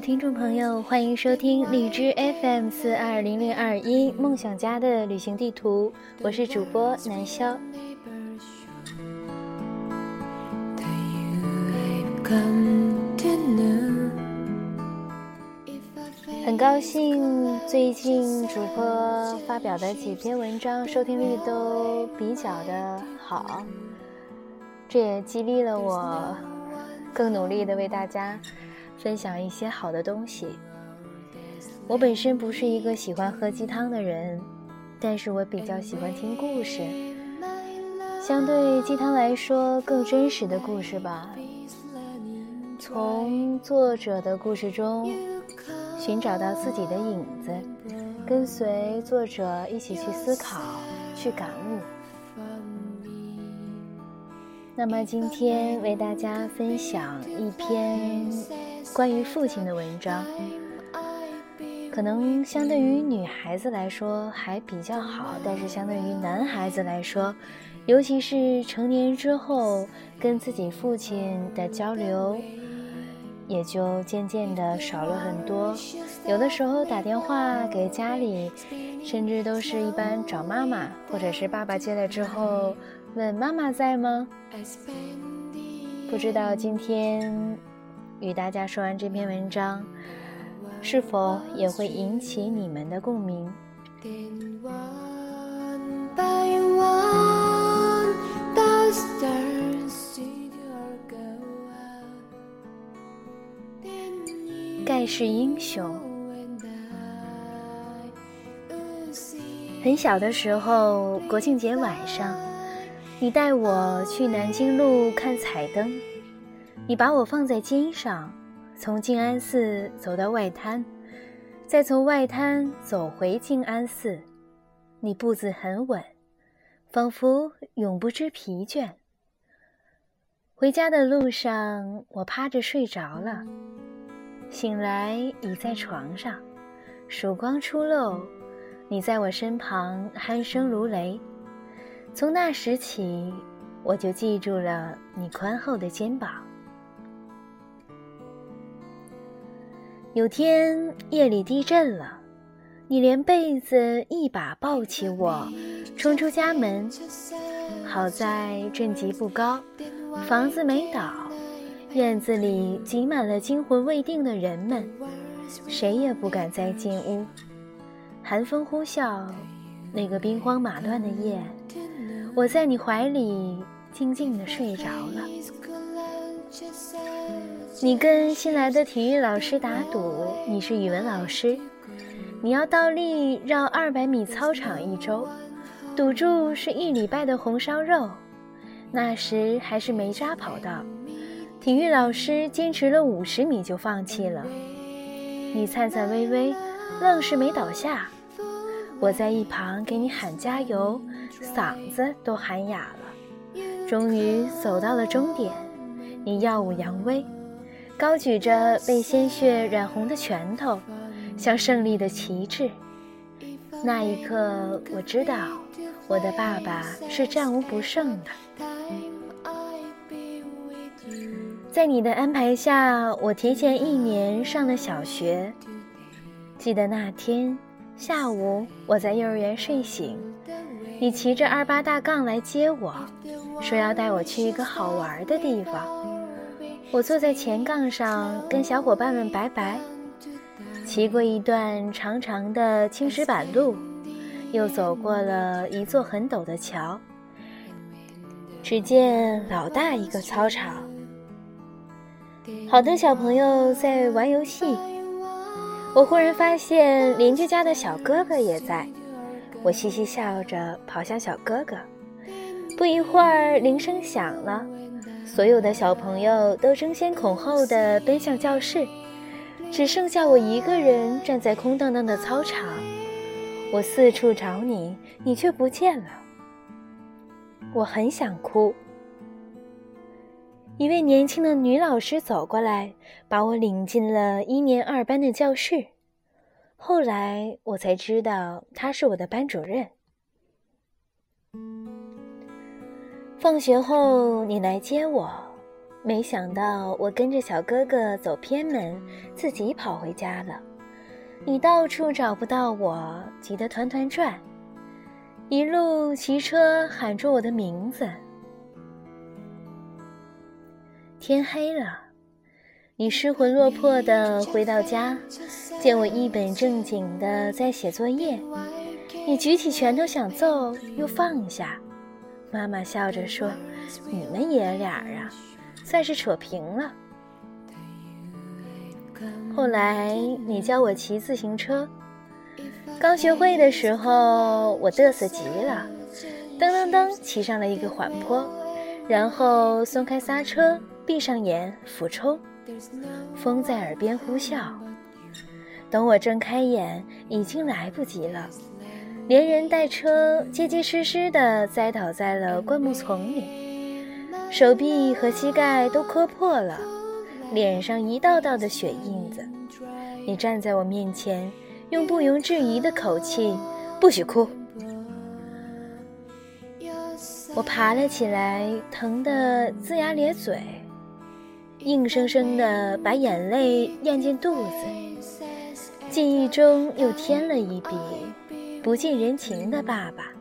听众朋友，欢迎收听荔枝 FM 四二零零二一梦想家的旅行地图，我是主播南潇。很高兴最近主播发表的几篇文章收听率都比较的好，这也激励了我更努力的为大家分享一些好的东西。我本身不是一个喜欢喝鸡汤的人，但是我比较喜欢听故事，相对鸡汤来说更真实的故事吧。从作者的故事中。寻找到自己的影子，跟随作者一起去思考，去感悟。那么今天为大家分享一篇关于父亲的文章，可能相对于女孩子来说还比较好，但是相对于男孩子来说，尤其是成年之后跟自己父亲的交流。也就渐渐的少了很多，有的时候打电话给家里，甚至都是一般找妈妈，或者是爸爸接了之后问妈妈在吗？不知道今天与大家说完这篇文章，是否也会引起你们的共鸣？盖世英雄。很小的时候，国庆节晚上，你带我去南京路看彩灯，你把我放在肩上，从静安寺走到外滩，再从外滩走回静安寺，你步子很稳，仿佛永不知疲倦。回家的路上，我趴着睡着了。醒来已在床上，曙光初露，你在我身旁鼾声如雷。从那时起，我就记住了你宽厚的肩膀。有天夜里地震了，你连被子一把抱起我，冲出家门。好在震级不高，房子没倒。院子里挤满了惊魂未定的人们，谁也不敢再进屋。寒风呼啸，那个兵荒马乱的夜，我在你怀里静静地睡着了。你跟新来的体育老师打赌，你是语文老师，你要倒立绕二百米操场一周，赌注是一礼拜的红烧肉。那时还是梅渣跑道。体育老师坚持了五十米就放弃了，你颤颤巍巍，愣是没倒下。我在一旁给你喊加油，嗓子都喊哑了。终于走到了终点，你耀武扬威，高举着被鲜血染红的拳头，像胜利的旗帜。那一刻，我知道我的爸爸是战无不胜的。在你的安排下，我提前一年上了小学。记得那天下午，我在幼儿园睡醒，你骑着二八大杠来接我，说要带我去一个好玩的地方。我坐在前杠上，跟小伙伴们拜拜，骑过一段长长的青石板路，又走过了一座很陡的桥。只见老大一个操场。好多小朋友在玩游戏，我忽然发现邻居家的小哥哥也在，我嘻嘻笑着跑向小哥哥。不一会儿，铃声响了，所有的小朋友都争先恐后的奔向教室，只剩下我一个人站在空荡荡的操场。我四处找你，你却不见了。我很想哭。一位年轻的女老师走过来，把我领进了一年二班的教室。后来我才知道，她是我的班主任。放学后，你来接我，没想到我跟着小哥哥走偏门，自己跑回家了。你到处找不到我，急得团团转，一路骑车喊着我的名字。天黑了，你失魂落魄的回到家，见我一本正经的在写作业，你举起拳头想揍，又放下。妈妈笑着说：“你们爷俩啊，算是扯平了。”后来你教我骑自行车，刚学会的时候我嘚瑟极了，噔噔噔骑上了一个缓坡，然后松开刹车，闭上眼俯冲，风在耳边呼啸。等我睁开眼，已经来不及了，连人带车结结实实地栽倒在了灌木丛里，手臂和膝盖都磕破了。脸上一道道的血印子，你站在我面前，用不容置疑的口气：“不许哭。”我爬了起来，疼得龇牙咧嘴，硬生生的把眼泪咽进肚子。记忆中又添了一笔不近人情的爸爸。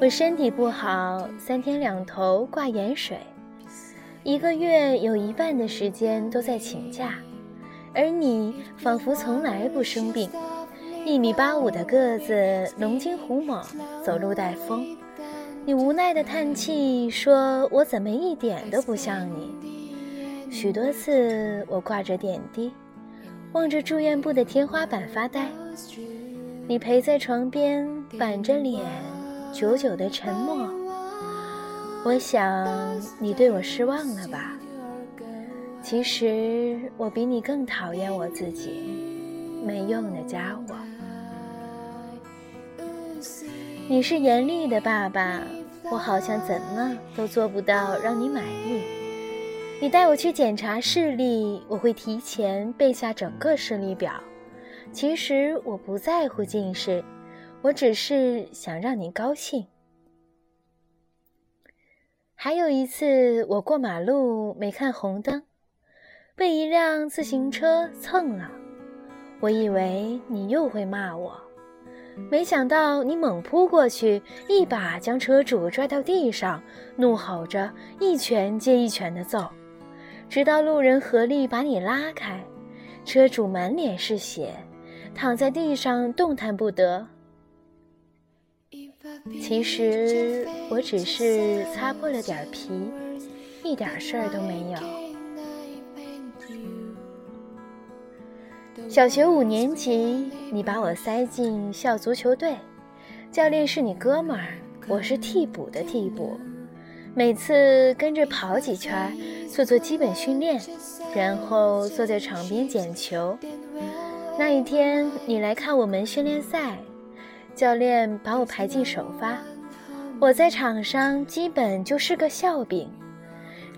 我身体不好，三天两头挂盐水。一个月有一半的时间都在请假，而你仿佛从来不生病。一米八五的个子，龙精虎猛，走路带风。你无奈的叹气，说我怎么一点都不像你。许多次，我挂着点滴，望着住院部的天花板发呆。你陪在床边，板着脸，久久的沉默。我想你对我失望了吧？其实我比你更讨厌我自己，没用的家伙。你是严厉的爸爸，我好像怎么都做不到让你满意。你带我去检查视力，我会提前背下整个视力表。其实我不在乎近视，我只是想让你高兴。还有一次，我过马路没看红灯，被一辆自行车蹭了。我以为你又会骂我，没想到你猛扑过去，一把将车主拽到地上，怒吼着一拳接一拳的揍，直到路人合力把你拉开。车主满脸是血，躺在地上动弹不得。其实我只是擦破了点皮，一点事儿都没有。小学五年级，你把我塞进校足球队，教练是你哥们儿，我是替补的替补，每次跟着跑几圈，做做基本训练，然后坐在场边捡球。那一天你来看我们训练赛。教练把我排进首发，我在场上基本就是个笑柄，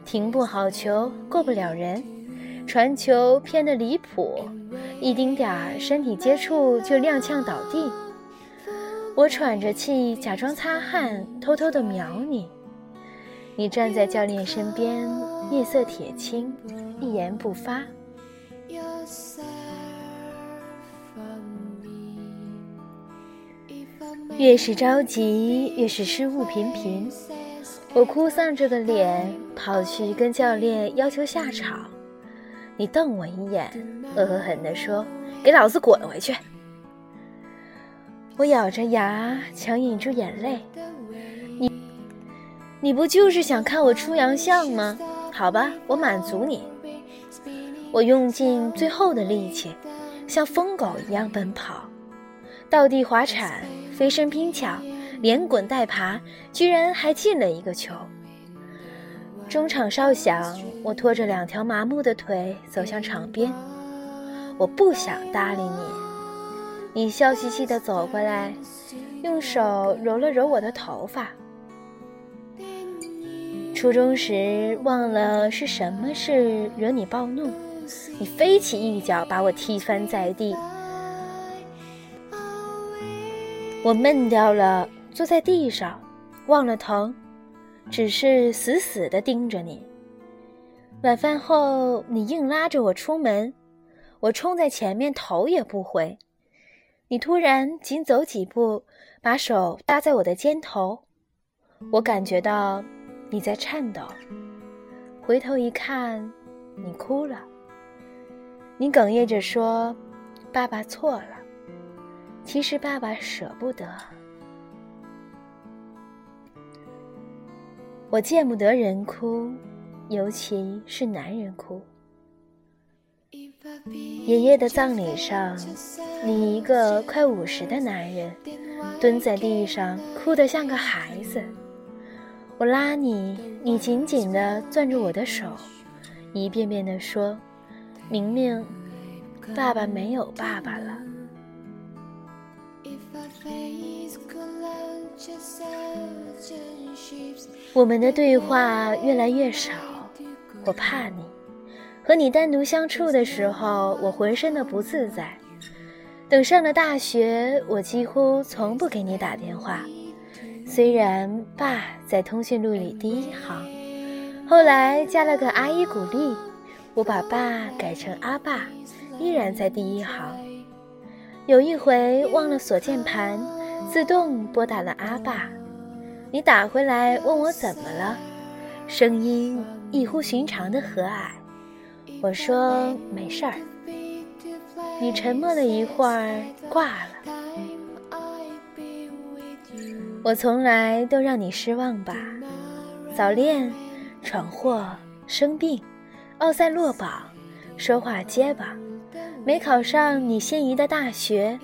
停不好球，过不了人，传球偏的离谱，一丁点儿身体接触就踉跄倒地。我喘着气，假装擦汗，偷偷的瞄你。你站在教练身边，面色铁青，一言不发。越是着急，越是失误频频。我哭丧着个脸跑去跟教练要求下场，你瞪我一眼，恶狠狠地说：“给老子滚回去！”我咬着牙强忍住眼泪。你，你不就是想看我出洋相吗？好吧，我满足你。我用尽最后的力气，像疯狗一样奔跑，倒地滑铲。飞身拼抢，连滚带爬，居然还进了一个球。中场哨响，我拖着两条麻木的腿走向场边。我不想搭理你，你笑嘻嘻地走过来，用手揉了揉我的头发。初中时忘了是什么事惹你暴怒，你飞起一脚把我踢翻在地。我闷掉了，坐在地上，忘了疼，只是死死地盯着你。晚饭后，你硬拉着我出门，我冲在前面，头也不回。你突然紧走几步，把手搭在我的肩头，我感觉到你在颤抖。回头一看，你哭了。你哽咽着说：“爸爸错了。”其实爸爸舍不得。我见不得人哭，尤其是男人哭。爷爷的葬礼上，你一个快五十的男人，蹲在地上哭得像个孩子。我拉你，你紧紧地攥住我的手，一遍遍地说：“明明，爸爸没有爸爸了。”我们的对话越来越少，我怕你。和你单独相处的时候，我浑身的不自在。等上了大学，我几乎从不给你打电话。虽然爸在通讯录里第一行，后来加了个阿依古丽，我把爸改成阿爸，依然在第一行。有一回忘了锁键盘，自动拨打了阿爸。你打回来问我怎么了，声音异乎寻常的和蔼。我说没事儿，你沉默了一会儿，挂了。我从来都让你失望吧，早恋、闯祸、生病、奥赛落榜、说话结巴，没考上你心仪的大学，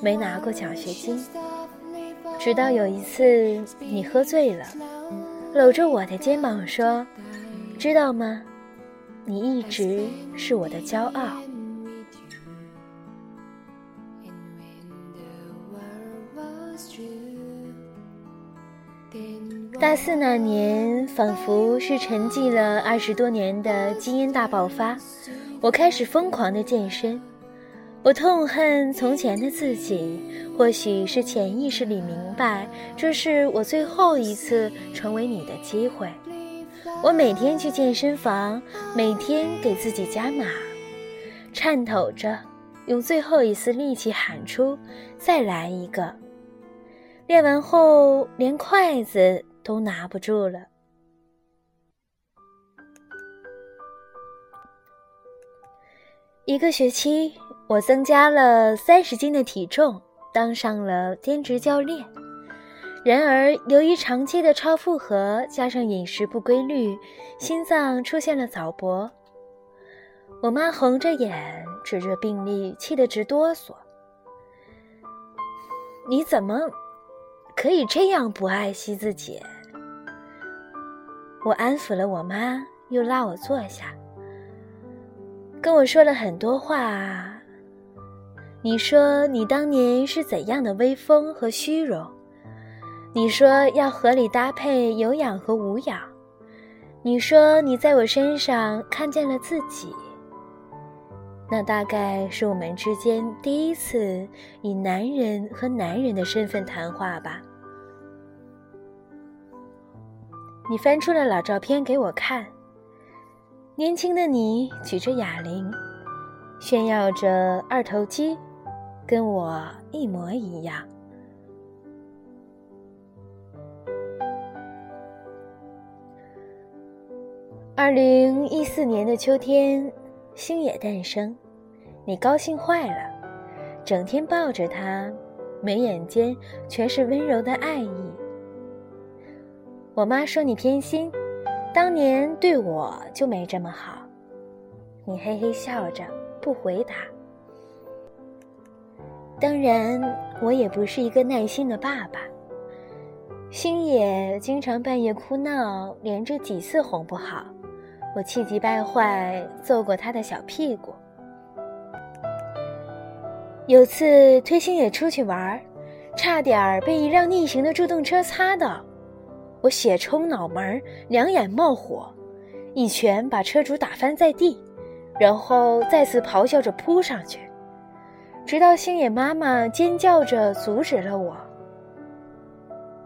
没拿过奖学金。直到有一次你喝醉了，搂着我的肩膀说：“知道吗？”你一直是我的骄傲。大四那年，仿佛是沉寂了二十多年的基因大爆发，我开始疯狂的健身。我痛恨从前的自己，或许是潜意识里明白，这是我最后一次成为你的机会。我每天去健身房，每天给自己加码，颤抖着，用最后一丝力气喊出：“再来一个！”练完后，连筷子都拿不住了。一个学期，我增加了三十斤的体重，当上了兼职教练。然而，由于长期的超负荷加上饮食不规律，心脏出现了早搏。我妈红着眼指着病历，气得直哆嗦。你怎么可以这样不爱惜自己？我安抚了我妈，又拉我坐下，跟我说了很多话。你说你当年是怎样的威风和虚荣？你说要合理搭配有氧和无氧。你说你在我身上看见了自己。那大概是我们之间第一次以男人和男人的身份谈话吧。你翻出了老照片给我看，年轻的你举着哑铃，炫耀着二头肌，跟我一模一样。二零一四年的秋天，星野诞生，你高兴坏了，整天抱着他，眉眼间全是温柔的爱意。我妈说你偏心，当年对我就没这么好。你嘿嘿笑着不回答。当然，我也不是一个耐心的爸爸。星野经常半夜哭闹，连着几次哄不好。我气急败坏，揍过他的小屁股。有次推星野出去玩，差点被一辆逆行的助动车擦到，我血冲脑门，两眼冒火，一拳把车主打翻在地，然后再次咆哮着扑上去，直到星野妈妈尖叫着阻止了我。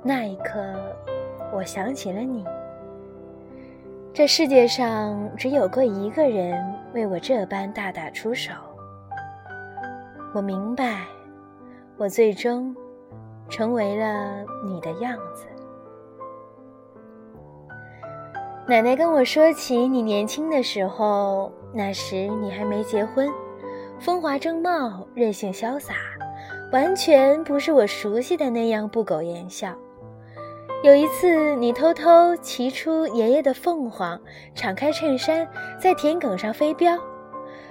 那一刻，我想起了你。这世界上只有过一个人为我这般大打出手。我明白，我最终成为了你的样子。奶奶跟我说起你年轻的时候，那时你还没结婚，风华正茂，任性潇洒，完全不是我熟悉的那样不苟言笑。有一次，你偷偷骑出爷爷的凤凰，敞开衬衫，在田埂上飞镖。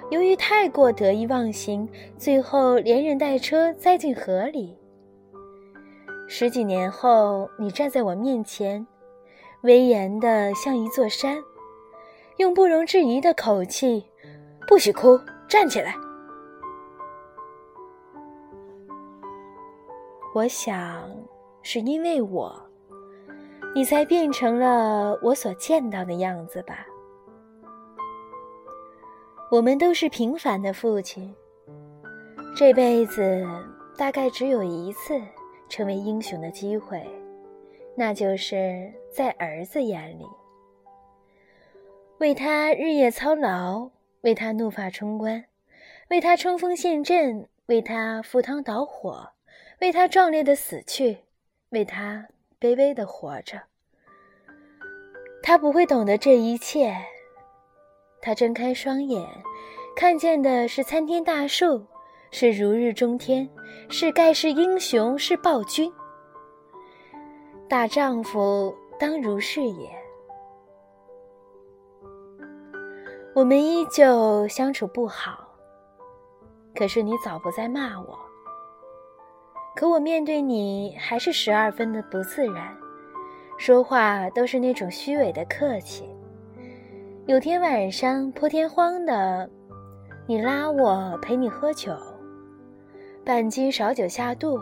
由于太过得意忘形，最后连人带车栽进河里。十几年后，你站在我面前，威严的像一座山，用不容置疑的口气：“不许哭，站起来。”我想，是因为我。你才变成了我所见到的样子吧？我们都是平凡的父亲，这辈子大概只有一次成为英雄的机会，那就是在儿子眼里，为他日夜操劳，为他怒发冲冠，为他冲锋陷阵，为他赴汤蹈火，为他壮烈的死去，为他。卑微的活着，他不会懂得这一切。他睁开双眼，看见的是参天大树，是如日中天，是盖世英雄，是暴君。大丈夫当如是也。我们依旧相处不好，可是你早不再骂我。可我面对你还是十二分的不自然，说话都是那种虚伪的客气。有天晚上破天荒的，你拉我陪你喝酒，半斤少酒下肚，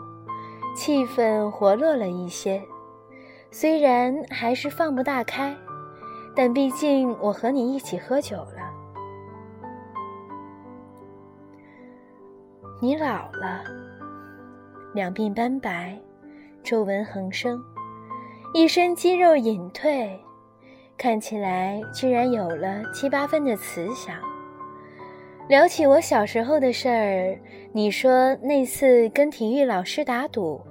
气氛活络了一些。虽然还是放不大开，但毕竟我和你一起喝酒了。你老了。两鬓斑白，皱纹横生，一身肌肉隐退，看起来居然有了七八分的慈祥。聊起我小时候的事儿，你说那次跟体育老师打赌，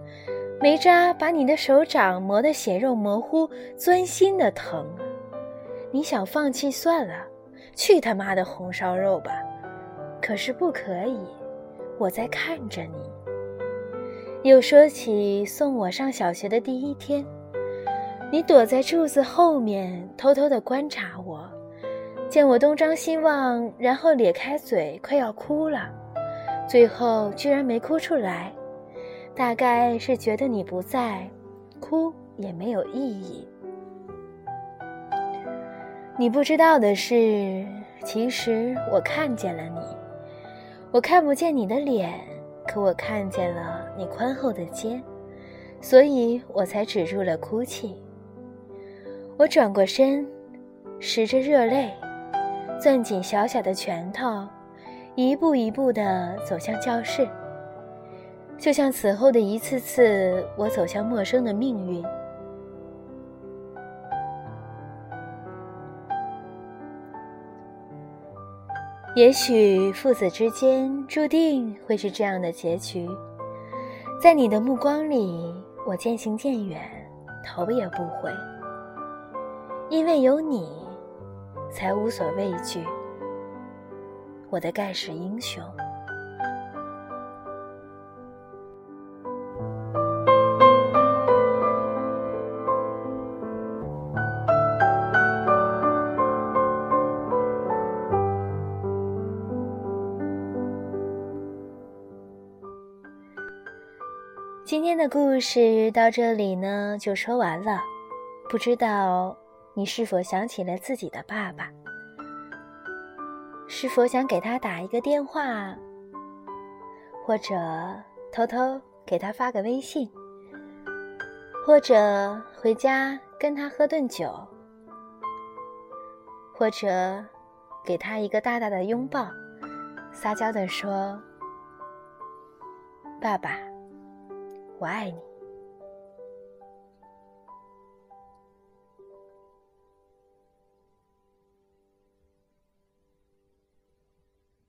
煤渣把你的手掌磨得血肉模糊，钻心的疼。你想放弃算了，去他妈的红烧肉吧！可是不可以，我在看着你。又说起送我上小学的第一天，你躲在柱子后面偷偷地观察我，见我东张西望，然后咧开嘴，快要哭了，最后居然没哭出来，大概是觉得你不在，哭也没有意义。你不知道的是，其实我看见了你，我看不见你的脸。可我看见了你宽厚的肩，所以我才止住了哭泣。我转过身，拾着热泪，攥紧小小的拳头，一步一步地走向教室，就像此后的一次次我走向陌生的命运。也许父子之间注定会是这样的结局，在你的目光里，我渐行渐远，头也不回。因为有你，才无所畏惧，我的盖世英雄。的故事到这里呢，就说完了。不知道你是否想起了自己的爸爸？是否想给他打一个电话，或者偷偷给他发个微信，或者回家跟他喝顿酒，或者给他一个大大的拥抱，撒娇地说：“爸爸。”我爱你。